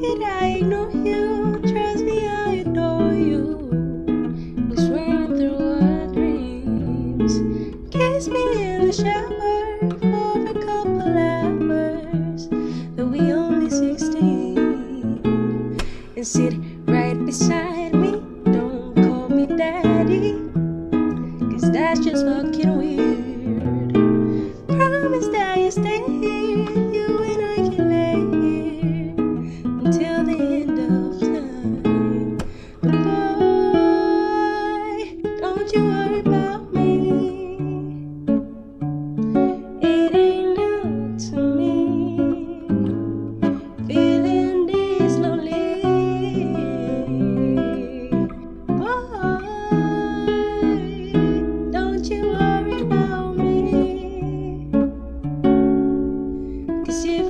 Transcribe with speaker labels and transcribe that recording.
Speaker 1: And I know you, trust me, I adore you. We swim through our dreams. Kiss me in the shower for a couple hours. Though we only 16. And sit right beside me. Don't call me daddy. Cause that's just fucking weird. Cause if